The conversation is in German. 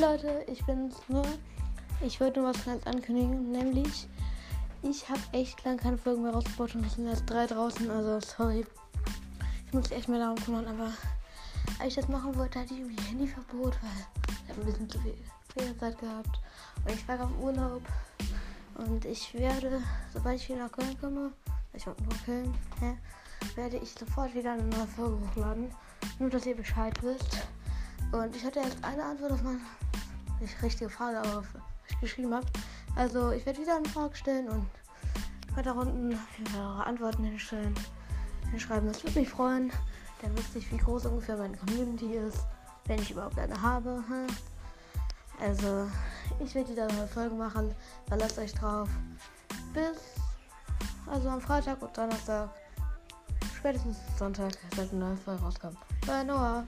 Leute, ich bin's nur. Ich wollte nur was Kleines ankündigen, nämlich ich habe echt lange keine Folgen mehr rausgebracht und es sind erst drei draußen, also sorry. Ich muss echt mehr darum kümmern, aber als ich das machen wollte, hatte ich irgendwie Handyverbot, weil ich habe ein bisschen zu viel Ferienzeit gehabt und ich war auf Urlaub und ich werde, sobald ich wieder nach Köln komme, ich wohne nur Köln, hä, werde ich sofort wieder eine neue Folge hochladen, nur dass ihr Bescheid wisst. Und ich hatte erst eine Antwort auf meine nicht richtige Frage, aber was ich geschrieben habe. Also ich werde wieder eine Frage stellen und da unten eure Antworten hinstellen, hinschreiben. Das würde mich freuen. Dann wüsste ich, wie groß ungefähr meine Community ist, wenn ich überhaupt eine habe. Also ich werde wieder neue Folgen machen. Verlasst euch drauf. Bis also am Freitag und Donnerstag. Spätestens Sonntag, sollte eine neue Folge rauskommen. Bei Noah.